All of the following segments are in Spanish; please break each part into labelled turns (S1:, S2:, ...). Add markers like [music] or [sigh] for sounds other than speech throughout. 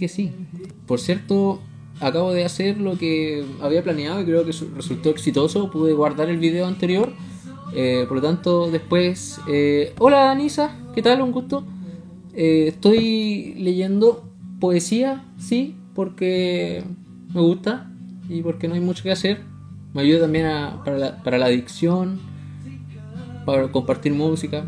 S1: que sí. Por cierto, acabo de hacer lo que había planeado y creo que resultó exitoso. Pude guardar el video anterior. Eh, por lo tanto, después... Eh, hola, Anisa. ¿Qué tal? Un gusto. Eh, estoy leyendo poesía, sí, porque me gusta y porque no hay mucho que hacer. Me ayuda también para, la, para la adicción, para compartir música,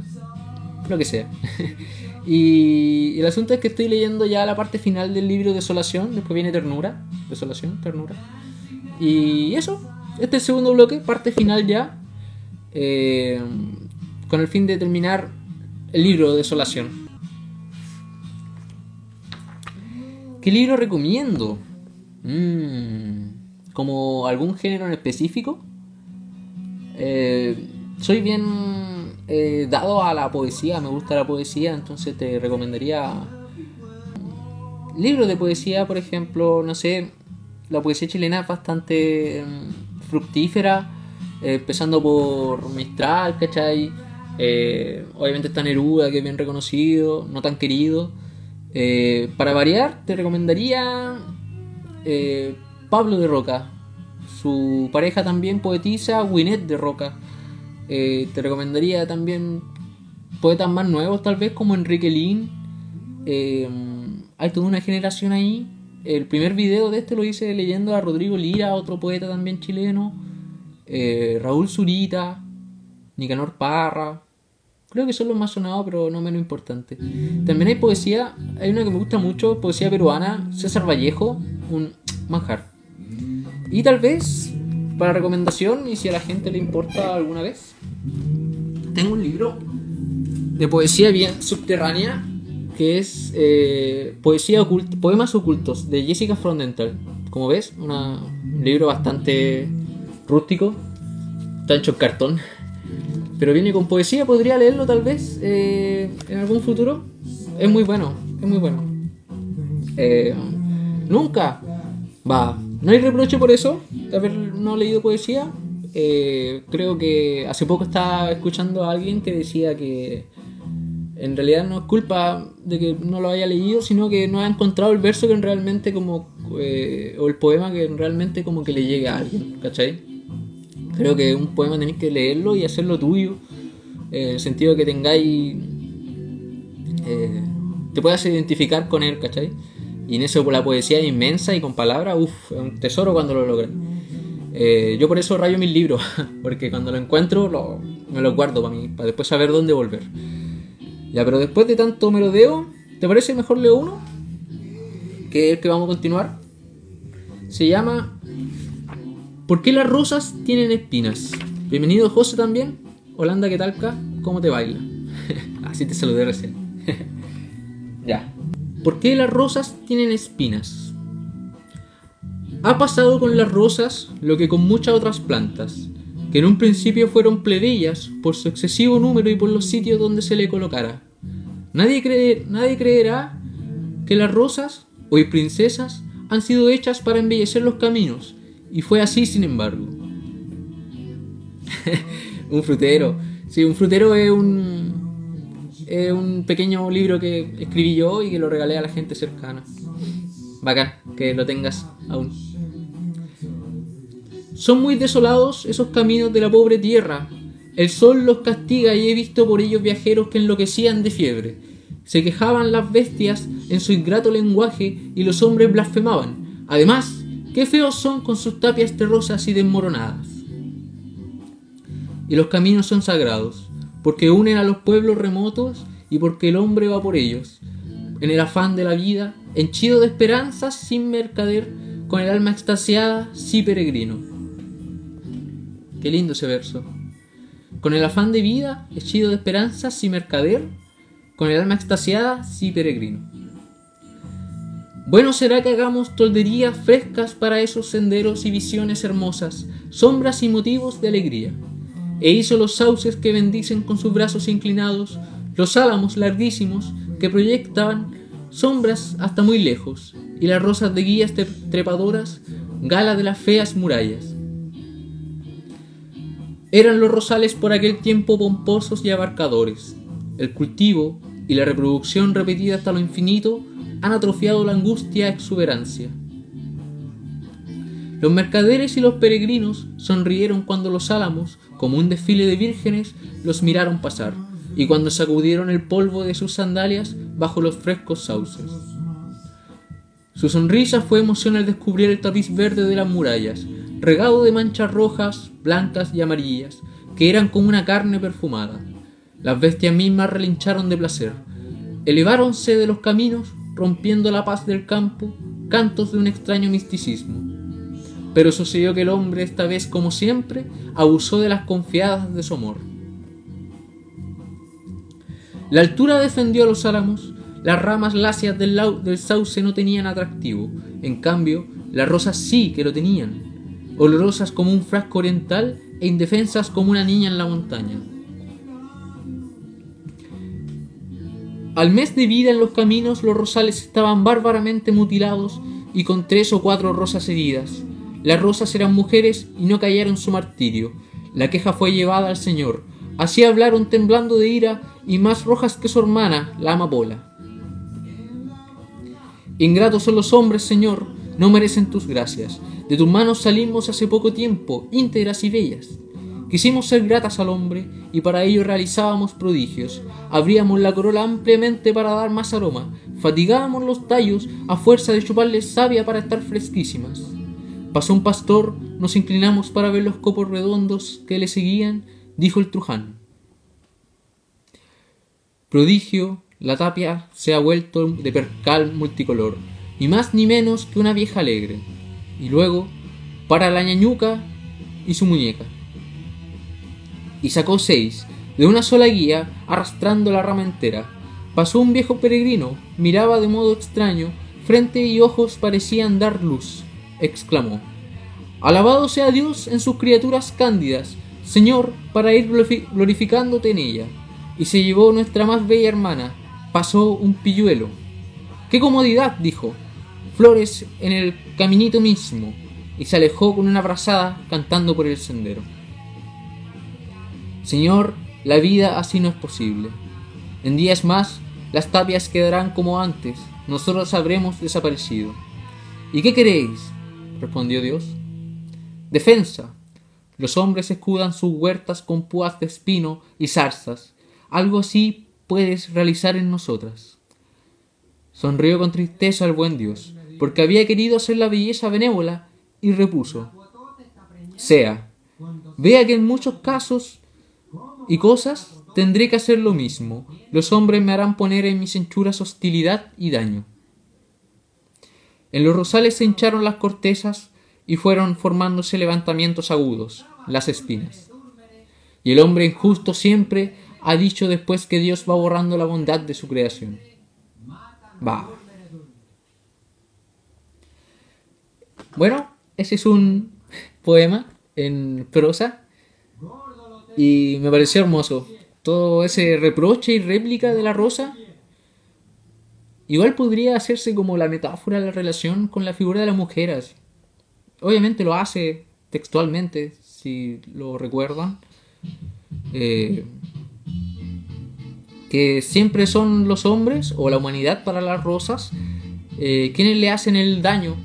S1: lo que sea. [laughs] y, el asunto es que estoy leyendo ya la parte final del libro Desolación, después viene Ternura, Desolación, Ternura. Y eso, este es el segundo bloque, parte final ya, eh, con el fin de terminar el libro Desolación. ¿Qué libro recomiendo? Mm, ¿Como algún género en específico? Eh, soy bien eh, dado a la poesía, me gusta la poesía, entonces te recomendaría libros de poesía, por ejemplo, no sé, la poesía chilena es bastante mm, fructífera, eh, empezando por Mistral, ¿cachai? obviamente está Neruda, que es bien reconocido, no tan querido. Eh, para variar, te recomendaría eh, Pablo de Roca. Su pareja también poetisa, Winnet de Roca. Eh, te recomendaría también poetas más nuevos, tal vez, como Enrique Lin. hay toda una generación ahí. El primer video de este lo hice leyendo a Rodrigo Lira, otro poeta también chileno. Raúl Zurita, Nicanor Parra. Creo que son los más sonados, pero no menos importantes. También hay poesía, hay una que me gusta mucho, poesía peruana, César Vallejo, un manjar. Y tal vez, para recomendación, y si a la gente le importa alguna vez, tengo un libro de poesía bien subterránea, que es eh, poesía Poemas ocultos, de Jessica Frondental. Como ves, un libro bastante rústico, está hecho en cartón. Pero viene con poesía, podría leerlo tal vez eh, en algún futuro. Es muy bueno, es muy bueno. Eh, nunca, va, no hay reproche por eso, de haber no leído poesía. Eh, creo que hace poco estaba escuchando a alguien que decía que en realidad no es culpa de que no lo haya leído, sino que no ha encontrado el verso que realmente como, o el poema que realmente como que le llegue a alguien, ¿cachai? Creo que un poema tenéis que leerlo y hacerlo tuyo. en el sentido de que tengáis. Eh, te puedas identificar con él, ¿cachai? Y en eso, la poesía inmensa y con palabras, uff, es un tesoro cuando lo logras. Eh, yo por eso rayo mis libros, [laughs] porque cuando lo encuentro me lo guardo para mí, para después saber dónde volver. Ya, pero después de tanto merodeo, ¿te parece mejor leo uno? Que es el que vamos a continuar. Se llama ¿Por qué las rosas tienen espinas? Bienvenido José también. Holanda, ¿qué talca? ¿Cómo te baila? [laughs] Así te saludé recién. [laughs] ya. ¿Por qué las rosas tienen espinas? Ha pasado con las rosas lo que con muchas otras plantas, que en un principio fueron plebeyas por su excesivo número y por los sitios donde se le colocara. Nadie, creerá que las rosas, hoy princesas, han sido hechas para embellecer los caminos, y fue así, sin embargo. [laughs] un frutero. Sí, un frutero es un, es un pequeño libro que escribí yo y que lo regalé a la gente cercana. Bacán, que lo tengas aún. Son muy desolados esos caminos de la pobre tierra. El sol los castiga y he visto por ellos viajeros que enloquecían de fiebre. Se quejaban las bestias en su ingrato lenguaje y los hombres blasfemaban. Además, Qué feos son con sus tapias terrosas y desmoronadas. Y los caminos son sagrados, porque unen a los pueblos remotos y porque el hombre va por ellos, en el afán de la vida, henchido de esperanzas sin mercader, con el alma extasiada, sí peregrino. Qué lindo ese verso. Con el afán de vida, henchido de esperanzas sin mercader, con el alma extasiada, sí peregrino. Bueno será que hagamos tolderías frescas para esos senderos y visiones hermosas, sombras y motivos de alegría. E hizo los sauces que bendicen con sus brazos inclinados, los álamos larguísimos que proyectaban sombras hasta muy lejos, y las rosas de guías trepadoras, gala de las feas murallas. Eran los rosales por aquel tiempo pomposos y abarcadores. El cultivo y la reproducción repetida hasta lo infinito han atrofiado la angustia exuberancia. Los mercaderes y los peregrinos sonrieron cuando los álamos, como un desfile de vírgenes, los miraron pasar, y cuando sacudieron el polvo de sus sandalias bajo los frescos sauces. Su sonrisa fue emoción al descubrir el tapiz verde de las murallas, regado de manchas rojas, blancas y amarillas, que eran como una carne perfumada. Las bestias mismas relincharon de placer. Eleváronse de los caminos, rompiendo la paz del campo, cantos de un extraño misticismo. Pero sucedió que el hombre, esta vez como siempre, abusó de las confiadas de su amor. La altura defendió a los álamos, las ramas lacias del, del sauce no tenían atractivo, en cambio, las rosas sí que lo tenían, olorosas como un frasco oriental e indefensas como una niña en la montaña. Al mes de vida en los caminos los rosales estaban bárbaramente mutilados y con tres o cuatro rosas heridas. Las rosas eran mujeres y no cayeron su martirio. La queja fue llevada al Señor. Así hablaron temblando de ira y más rojas que su hermana, la amapola. Ingratos son los hombres, Señor, no merecen tus gracias. De tus manos salimos hace poco tiempo, íntegras y bellas. Quisimos ser gratas al hombre y para ello realizábamos prodigios. Abríamos la corola ampliamente para dar más aroma. Fatigábamos los tallos a fuerza de chuparles savia para estar fresquísimas. Pasó un pastor, nos inclinamos para ver los copos redondos que le seguían, dijo el Truján. Prodigio, la tapia se ha vuelto de percal multicolor, y más ni menos que una vieja alegre. Y luego, para la ñañuca y su muñeca y sacó seis, de una sola guía, arrastrando la rama entera. Pasó un viejo peregrino, miraba de modo extraño, frente y ojos parecían dar luz. Exclamó. Alabado sea Dios en sus criaturas cándidas, Señor, para ir glorificándote en ella. Y se llevó nuestra más bella hermana, pasó un pilluelo. ¡Qué comodidad! dijo. Flores en el caminito mismo, y se alejó con una brazada cantando por el sendero. Señor, la vida así no es posible. En días más, las tapias quedarán como antes, nosotros habremos desaparecido. ¿Y qué queréis? Respondió Dios. Defensa. Los hombres escudan sus huertas con púas de espino y zarzas. Algo así puedes realizar en nosotras. Sonrió con tristeza el buen Dios, porque había querido hacer la belleza benévola, y repuso, sea, vea que en muchos casos y cosas, tendré que hacer lo mismo. Los hombres me harán poner en mis henchuras hostilidad y daño. En los rosales se hincharon las cortezas y fueron formándose levantamientos agudos, las espinas. Y el hombre injusto siempre ha dicho después que Dios va borrando la bondad de su creación. Va. Bueno, ese es un poema en prosa y me pareció hermoso. Todo ese reproche y réplica de la rosa. Igual podría hacerse como la metáfora de la relación con la figura de la mujer. Obviamente lo hace textualmente, si lo recuerdan. Eh, que siempre son los hombres o la humanidad para las rosas eh, quienes le hacen el daño.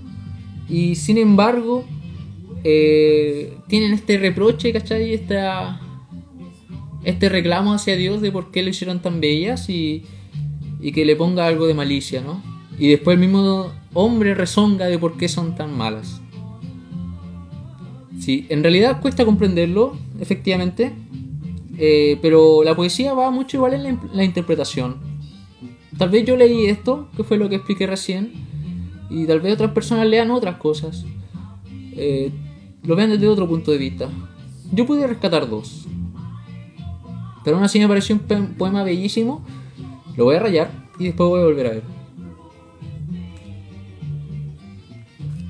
S1: Y sin embargo, eh, tienen este reproche, ¿cachai? Esta, este reclamo hacia Dios de por qué lo hicieron tan bellas y, y que le ponga algo de malicia, ¿no? Y después el mismo hombre rezonga de por qué son tan malas. Sí, en realidad cuesta comprenderlo, efectivamente, eh, pero la poesía va mucho igual en la, interpretación. Tal vez yo leí esto, que fue lo que expliqué recién, y tal vez otras personas lean otras cosas. Eh, lo vean desde otro punto de vista. Yo pude rescatar dos. Pero aún así me pareció un poema bellísimo. Lo voy a rayar y después voy a volver a ver.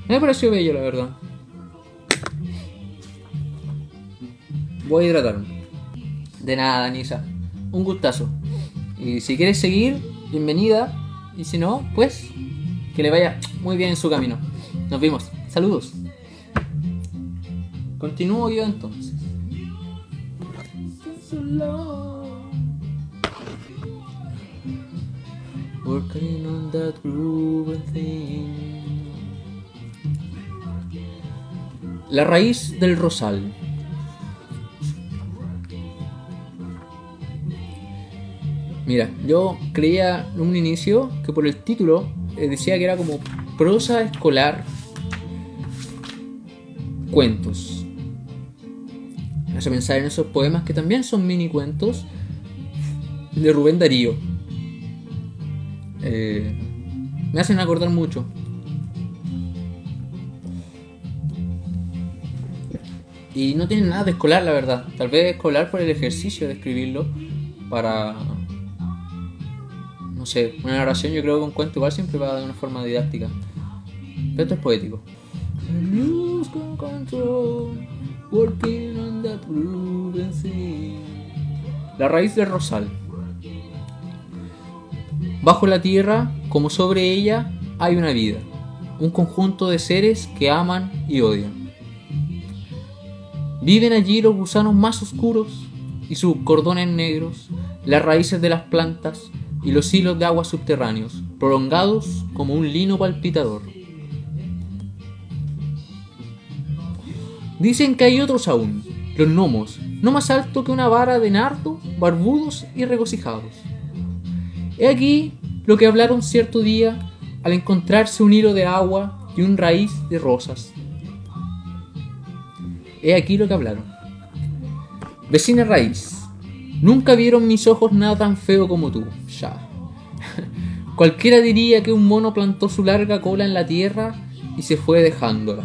S1: Me pareció bello, la verdad. Voy a hidratarme. De nada, Nisa. Un gustazo. Y si quieres seguir, bienvenida. Y si no, pues que le vaya muy bien en su camino. Nos vemos. Saludos. Continúo yo entonces. Working on that thing. La raíz del rosal. Mira, yo creía en un inicio que por el título eh, decía que era como prosa escolar cuentos. Me hace pensar en esos poemas que también son mini cuentos de Rubén Darío. Eh, me hacen acordar mucho. Y no tienen nada de escolar, la verdad. Tal vez escolar por el ejercicio de escribirlo para no sé, una narración yo creo que un cuento igual siempre va de una forma didáctica. Pero esto es poético. La raíz del rosal. Bajo la tierra, como sobre ella, hay una vida, un conjunto de seres que aman y odian. Viven allí los gusanos más oscuros y sus cordones negros, las raíces de las plantas, y los hilos de agua subterráneos, prolongados como un lino palpitador. Dicen que hay otros aún, los gnomos, no más alto que una vara de nardo, barbudos y regocijados. He aquí lo que hablaron cierto día al encontrarse un hilo de agua y un raíz de rosas. He aquí lo que hablaron. Vecina raíz, nunca vieron mis ojos nada tan feo como tú. Ya. [laughs] Cualquiera diría que un mono plantó su larga cola en la tierra y se fue dejándola.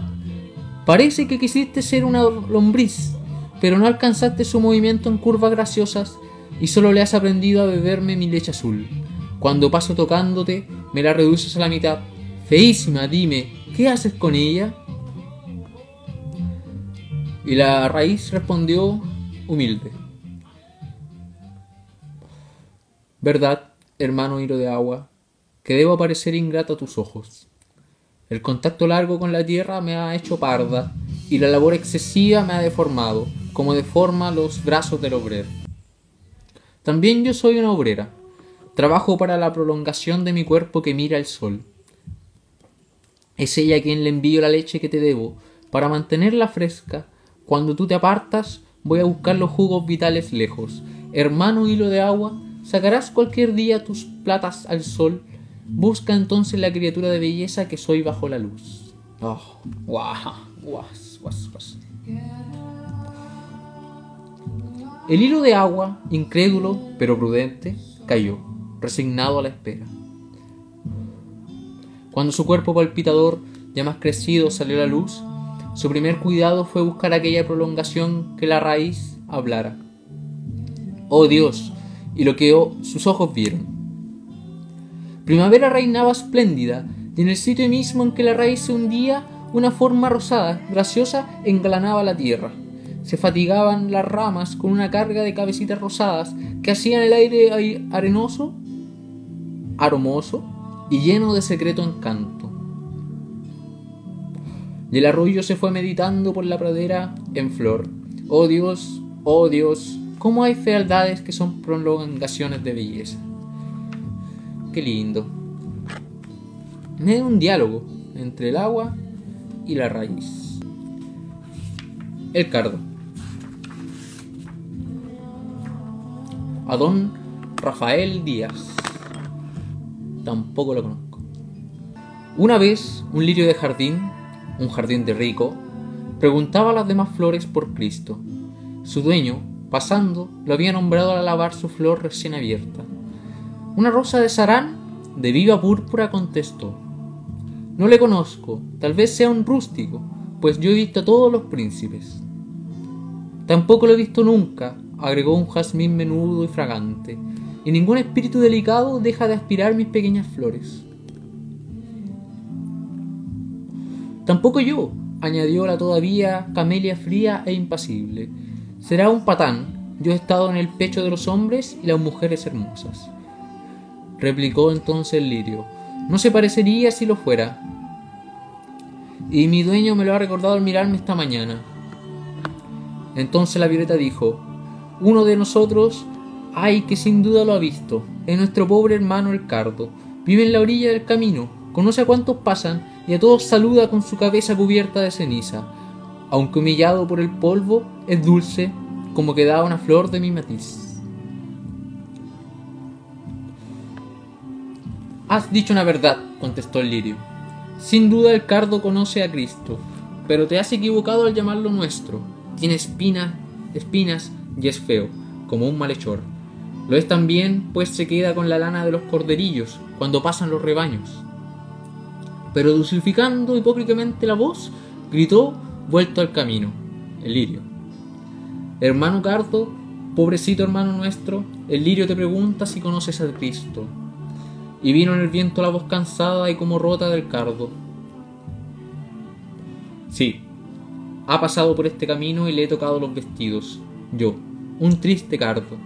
S1: Parece que quisiste ser una lombriz, pero no alcanzaste su movimiento en curvas graciosas y solo le has aprendido a beberme mi leche azul. Cuando paso tocándote, me la reduces a la mitad. Feísima, dime, ¿qué haces con ella? Y la raíz respondió humilde. ¿Verdad, hermano hilo de agua, que debo parecer ingrato a tus ojos? El contacto largo con la tierra me ha hecho parda, y la labor excesiva me ha deformado, como deforma los brazos del obrero. También yo soy una obrera. Trabajo para la prolongación de mi cuerpo que mira el sol. Es ella quien le envío la leche que te debo, para mantenerla fresca. Cuando tú te apartas, voy a buscar los jugos vitales lejos. Hermano hilo de agua, Sacarás cualquier día tus platas al sol. Busca entonces la criatura de belleza que soy bajo la luz. Oh, El hilo de agua, incrédulo pero prudente, cayó, resignado a la espera. Cuando su cuerpo palpitador, ya más crecido, salió a la luz, su primer cuidado fue buscar aquella prolongación que la raíz hablara. Oh Dios, y lo que sus ojos vieron. Primavera reinaba espléndida, y en el sitio mismo en que la raíz se hundía, una forma rosada, graciosa, englanaba la tierra. Se fatigaban las ramas con una carga de cabecitas rosadas que hacían el aire arenoso, aromoso y lleno de secreto encanto. Y el arroyo se fue meditando por la pradera en flor. Oh Dios, oh Dios, cómo hay fealdades que son prolongaciones de belleza. Qué lindo. Es un diálogo entre el agua y la raíz. El cardo. A don Rafael Díaz. Tampoco lo conozco. Una vez, un lirio de jardín, un jardín de rico, preguntaba a las demás flores por Cristo. Su dueño, Pasando, lo había nombrado al lavar su flor recién abierta. Una rosa de Sarán, de viva púrpura, contestó. No le conozco, tal vez sea un rústico, pues yo he visto a todos los príncipes. Tampoco lo he visto nunca, agregó un jazmín menudo y fragante, y ningún espíritu delicado deja de aspirar mis pequeñas flores. Tampoco yo, añadió la todavía camelia fría e impasible, Será un patán. Yo he estado en el pecho de los hombres y las mujeres hermosas. Replicó entonces el lirio. No se parecería si lo fuera. Y mi dueño me lo ha recordado al mirarme esta mañana. Entonces la violeta dijo, uno de nosotros hay que sin duda lo ha visto, es nuestro pobre hermano el cardo, Vive en la orilla del camino, conoce a cuántos pasan y a todos saluda con su cabeza cubierta de ceniza. Aunque humillado por el polvo, es dulce como que da una flor de mi matiz. Has dicho una verdad, contestó el lirio. Sin duda el cardo conoce a Cristo, pero te has equivocado al llamarlo nuestro. Tiene espinas, espinas y es feo, como un malhechor. Lo es también, pues se queda con la lana de los corderillos cuando pasan los rebaños. Pero dulcificando hipócritamente la voz, gritó, vuelto al camino, el lirio. Hermano Cardo, pobrecito hermano nuestro, el lirio te pregunta si conoces a Cristo. Y vino en el viento la voz cansada y como rota del cardo. Sí, ha pasado por este camino y le he tocado los vestidos. Yo, un triste cardo.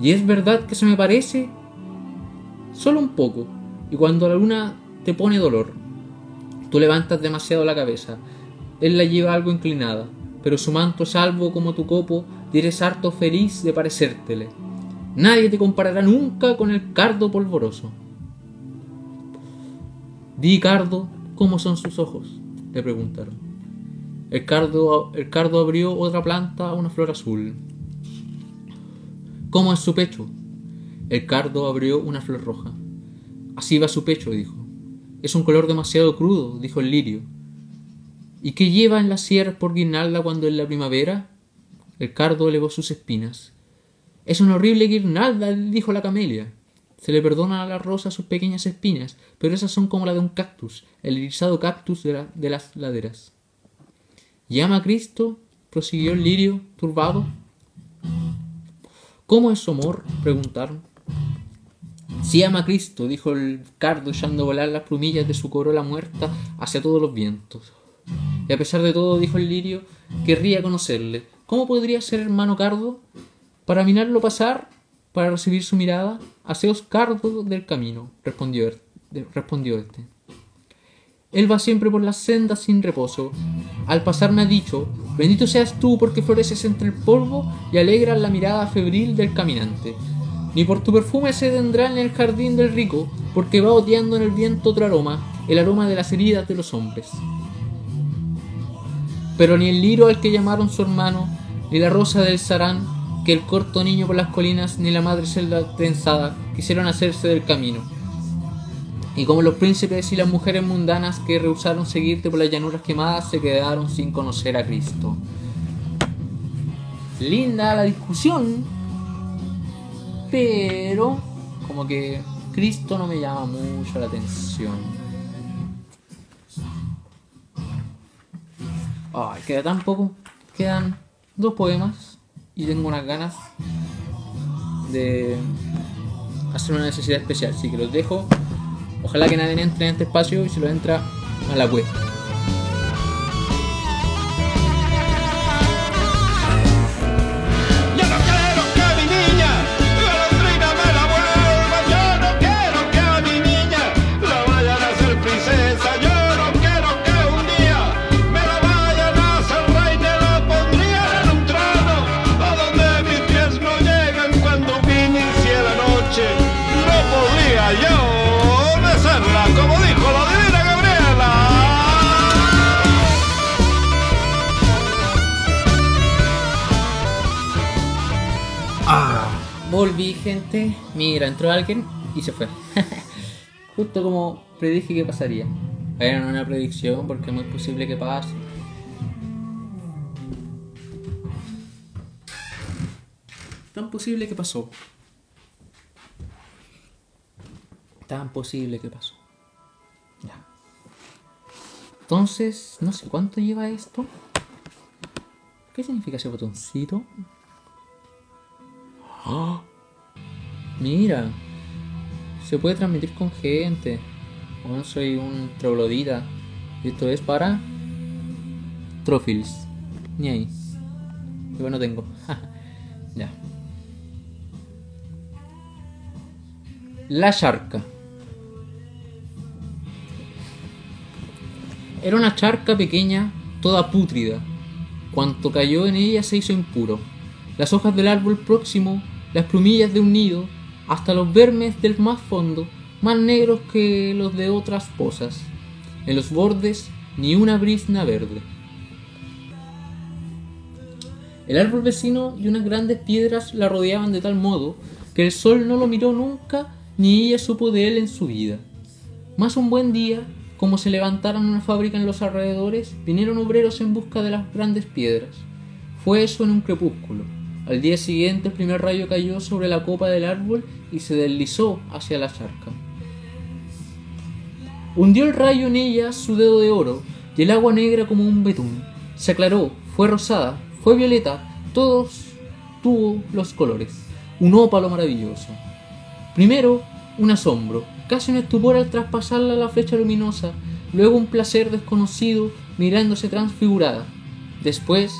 S1: ¿Y es verdad que se me parece? Solo un poco. Y cuando la luna te pone dolor, tú levantas demasiado la cabeza. Él la lleva algo inclinada, pero su manto salvo como tu copo, y eres harto feliz de parecértele. Nadie te comparará nunca con el cardo polvoroso. Di, cardo, ¿cómo son sus ojos? le preguntaron. El cardo, el cardo abrió otra planta, una flor azul. ¿Cómo es su pecho? El cardo abrió una flor roja. Así va su pecho, dijo. Es un color demasiado crudo, dijo el lirio. ¿Y qué lleva en las sierras por guirnalda cuando es la primavera? El cardo elevó sus espinas. Es una horrible guirnalda, dijo la camelia. Se le perdona a la rosa sus pequeñas espinas, pero esas son como las de un cactus, el irisado cactus de, de las laderas. ¿Llama a Cristo? prosiguió el lirio, turbado. ¿Cómo es su amor? preguntaron. Si ama a Cristo, dijo el cardo echando a volar las plumillas de su corola muerta hacia todos los vientos. Y a pesar de todo, dijo el lirio, querría conocerle. ¿Cómo podría ser hermano cardo? Para mirarlo pasar, para recibir su mirada, haceos cardo del camino, respondió, respondió este. Él va siempre por las sendas sin reposo. Al pasar me ha dicho, bendito seas tú porque floreces entre el polvo y alegras la mirada febril del caminante. Ni por tu perfume se tendrá en el jardín del rico, porque va odiando en el viento otro aroma, el aroma de las heridas de los hombres. Pero ni el liro al que llamaron su hermano, ni la rosa del sarán, que el corto niño por las colinas, ni la madre celda tensada, quisieron hacerse del camino y como los príncipes y las mujeres mundanas que rehusaron seguirte por las llanuras quemadas se quedaron sin conocer a Cristo. Linda la discusión, pero como que Cristo no me llama mucho la atención. Ay, queda tan poco. Quedan dos poemas y tengo unas ganas de hacer una necesidad especial, así que los dejo Ojalá que nadie entre en este espacio y si lo entra a la volví, gente. Mira, entró alguien y se fue. [laughs] Justo como predije que pasaría. Era una predicción porque es muy posible que pase. Tan posible que pasó. Tan posible que pasó. Ya. Entonces, no sé cuánto lleva esto. ¿Qué significa ese botoncito? ¡Oh! Mira, se puede transmitir con gente. No soy un troglodita. Esto es para Trophils. Ni ahí. Yo no tengo. [laughs] ya. La charca. Era una charca pequeña, toda pútrida. Cuanto cayó en ella se hizo impuro. Las hojas del árbol próximo, las plumillas de un nido, hasta los vermes del más fondo, más negros que los de otras pozas. En los bordes ni una brisna verde. El árbol vecino y unas grandes piedras la rodeaban de tal modo que el sol no lo miró nunca ni ella supo de él en su vida. Más un buen día, como se levantaron una fábrica en los alrededores, vinieron obreros en busca de las grandes piedras. Fue eso en un crepúsculo. Al día siguiente el primer rayo cayó sobre la copa del árbol y se deslizó hacia la charca. Hundió el rayo en ella su dedo de oro, y el agua negra como un betún. Se aclaró, fue rosada, fue violeta, todos tuvo los colores. Un ópalo maravilloso. Primero, un asombro, casi un estupor al traspasarla la flecha luminosa, luego un placer desconocido mirándose transfigurada. Después,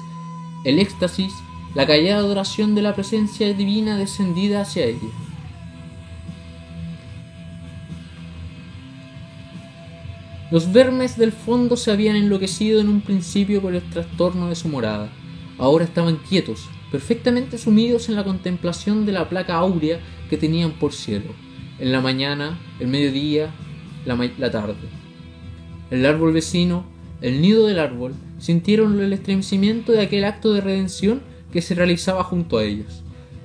S1: el éxtasis, la callada adoración de la presencia divina descendida hacia ella. Los vermes del fondo se habían enloquecido en un principio por el trastorno de su morada. Ahora estaban quietos, perfectamente sumidos en la contemplación de la placa áurea que tenían por cielo. En la mañana, el mediodía, la, la tarde. El árbol vecino, el nido del árbol, sintieron el estremecimiento de aquel acto de redención que se realizaba junto a ellos.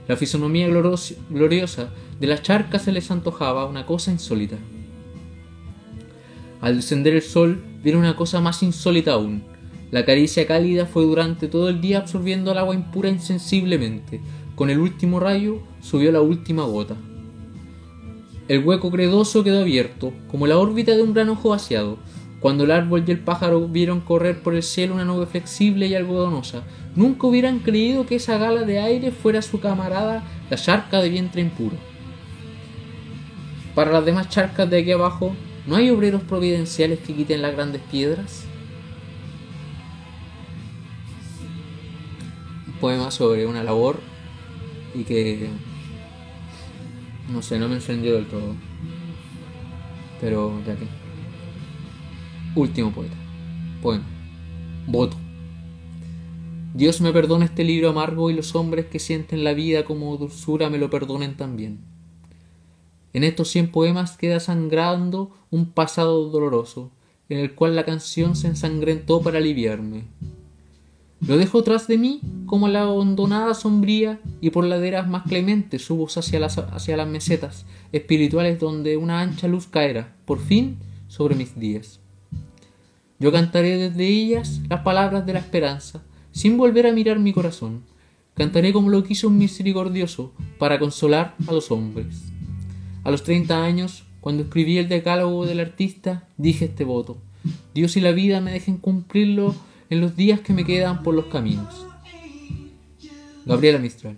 S1: La fisonomía gloriosa de la charca se les antojaba una cosa insólita. Al descender el sol, vieron una cosa más insólita aún. La caricia cálida fue durante todo el día absorbiendo el agua impura insensiblemente. Con el último rayo subió la última gota. El hueco credoso quedó abierto, como la órbita de un gran ojo vaciado. Cuando el árbol y el pájaro vieron correr por el cielo una nube flexible y algodonosa, nunca hubieran creído que esa gala de aire fuera su camarada, la charca de vientre impuro. Para las demás charcas de aquí abajo, ¿No hay obreros providenciales que quiten las grandes piedras? Un poema sobre una labor y que no sé, no me encendió del todo. Pero ya que. Último poeta. Poema. Voto. Dios me perdone este libro amargo y los hombres que sienten la vida como dulzura me lo perdonen también. En estos cien poemas queda sangrando un pasado doloroso, en el cual la canción se ensangrentó para aliviarme. Lo dejo tras de mí como la abandonada sombría y por laderas más clementes subo hacia las, hacia las mesetas espirituales donde una ancha luz caerá, por fin, sobre mis días. Yo cantaré desde ellas las palabras de la esperanza, sin volver a mirar mi corazón. Cantaré como lo quiso un misericordioso para consolar a los hombres. A los 30 años, cuando escribí el decálogo del artista, dije este voto. Dios y la vida me dejen cumplirlo en los días que me quedan por los caminos. Gabriela Mistral.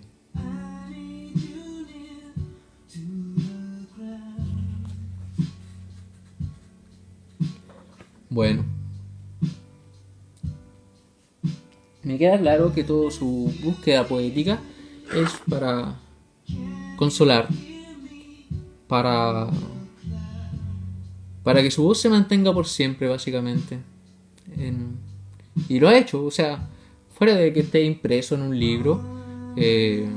S1: Bueno. Me queda claro que toda su búsqueda poética es para consolar para para que su voz se mantenga por siempre básicamente. Y lo ha hecho o sea fuera de que esté impreso en un libro eh,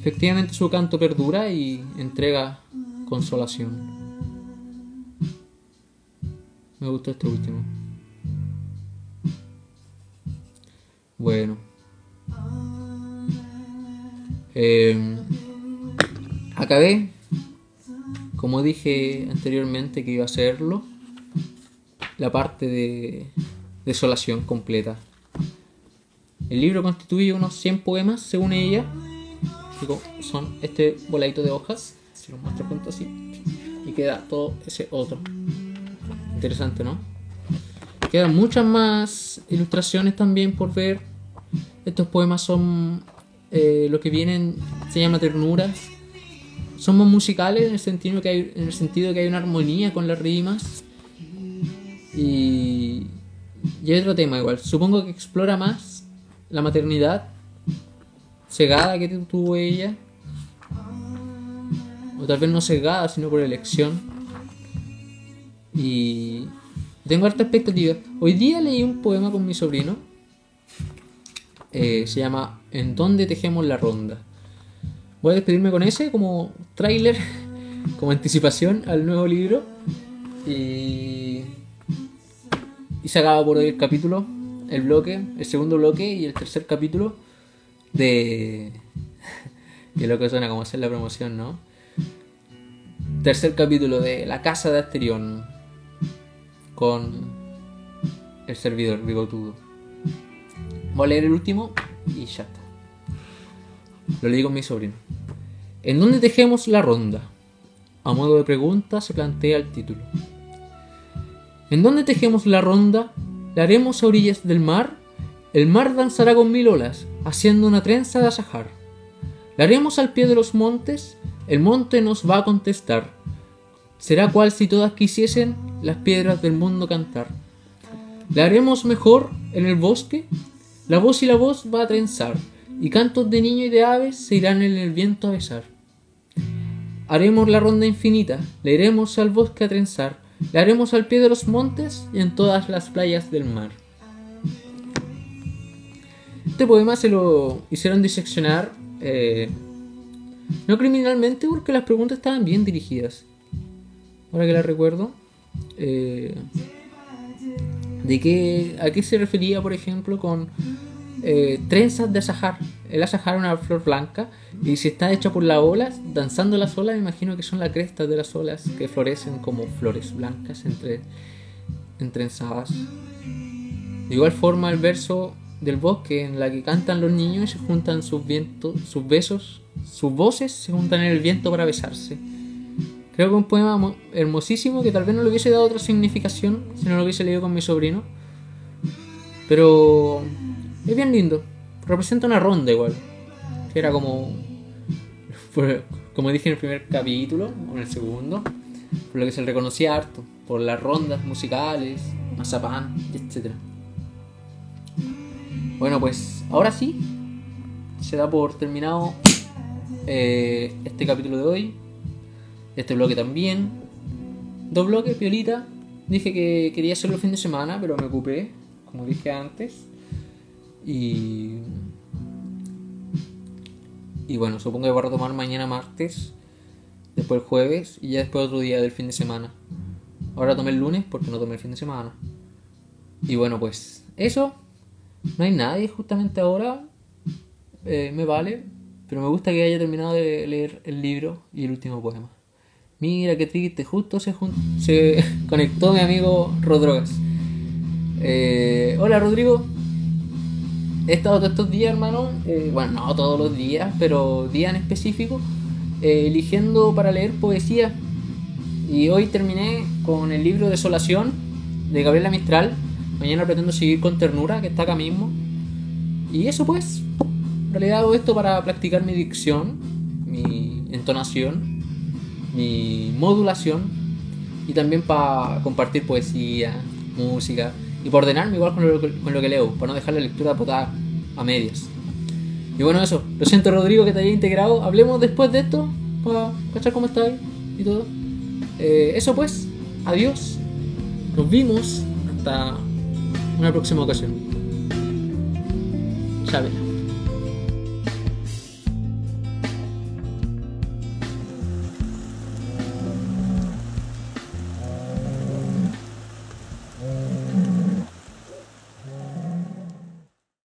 S1: efectivamente su canto perdura y entrega consolación. Me gustó este último bueno eh, acabé, como dije anteriormente que iba a hacerlo, la parte de desolación completa. El libro constituye unos 100 poemas, según ella, son este voladito de hojas, si lo muestro junto así, y queda todo ese otro. Interesante, ¿no? Quedan muchas más ilustraciones también por ver. Estos poemas son eh, lo que vienen, se llama ternuras, somos musicales en el sentido que hay, en el sentido que hay una armonía con las rimas. Y, y hay otro tema igual. Supongo que explora más la maternidad cegada que tuvo ella. O tal vez no cegada, sino por elección. Y tengo harta expectativa. Hoy día leí un poema con mi sobrino. Eh, se llama En dónde tejemos la ronda. voy a despedirme con ese como tráiler, [laughs] como anticipación al nuevo libro. Y, y se acaba por hoy el capítulo, el bloque, el segundo bloque y el tercer capítulo de... [laughs] que lo que suena como hacer la promoción, ¿no? Tercer capítulo de La Casa de Asterión con el servidor bigotudo. Voy a leer el último y ya está. Lo leí con mi sobrino. ¿En dónde tejemos la ronda? A modo de pregunta se plantea el título. ¿En dónde tejemos la ronda? ¿La haremos a orillas del mar? El mar danzará con mil olas, haciendo una trenza de asajar. ¿La haremos al pie de los montes? El monte nos va a contestar. Será cual si todas quisiesen las piedras del mundo cantar. ¿La haremos mejor en el bosque? La voz y la voz va a trenzar, y cantos de niño y de aves se irán en el viento a besar. Haremos la ronda infinita, le iremos al bosque a trenzar, le haremos al pie de los montes y en todas las playas del mar. Este poema se lo hicieron diseccionar, eh, no criminalmente, porque las preguntas estaban bien dirigidas. Ahora que la recuerdo, eh, de qué, a qué se refería, por ejemplo, con eh, trenzas de azahar. El azahar es una flor blanca y si está hecha por las olas, danzando las olas, me imagino que son las crestas de las olas que florecen como flores blancas entre entrenzadas. De igual forma, el verso del bosque en la que cantan los niños y se juntan sus vientos, sus besos, sus voces se juntan en el viento para besarse. Creo que un poema hermosísimo que tal vez no le hubiese dado otra significación si no lo hubiese leído con mi sobrino. Pero es bien lindo. Representa una ronda igual. Que era como. Como dije en el primer capítulo, o en el segundo, por lo que se le reconocía harto. Por las rondas musicales, mazapán, etc. Bueno, pues ahora sí, se da por terminado eh, este capítulo de hoy. Este bloque también. Dos bloques, piolita. Dije que quería hacerlo el fin de semana, pero me ocupé, como dije antes. Y. Y bueno, supongo que voy a retomar mañana martes, después el jueves y ya después otro día del fin de semana. Ahora tomé el lunes porque no tomé el fin de semana. Y bueno, pues eso. No hay nadie justamente ahora. Eh, me vale. Pero me gusta que haya terminado de leer el libro y el último poema. Mira qué triste, justo se, se [laughs] conectó mi amigo Rodrogas. Eh, hola Rodrigo. He estado todos estos días, hermano. Eh, bueno, no todos los días, pero días en específico. Eh, eligiendo para leer poesía. Y hoy terminé con el libro Desolación de Gabriela Mistral. Mañana pretendo seguir con Ternura, que está acá mismo. Y eso pues. En realidad hago esto para practicar mi dicción, mi entonación mi modulación y también para compartir poesía, música y para ordenarme igual con lo, que leo, para no dejar la lectura a medias. Y bueno, eso. Lo siento, Rodrigo, que te haya integrado. Hablemos después de esto para cachar cómo estás y todo. Eh, eso pues, adiós. Nos vimos hasta una próxima ocasión. Chávez.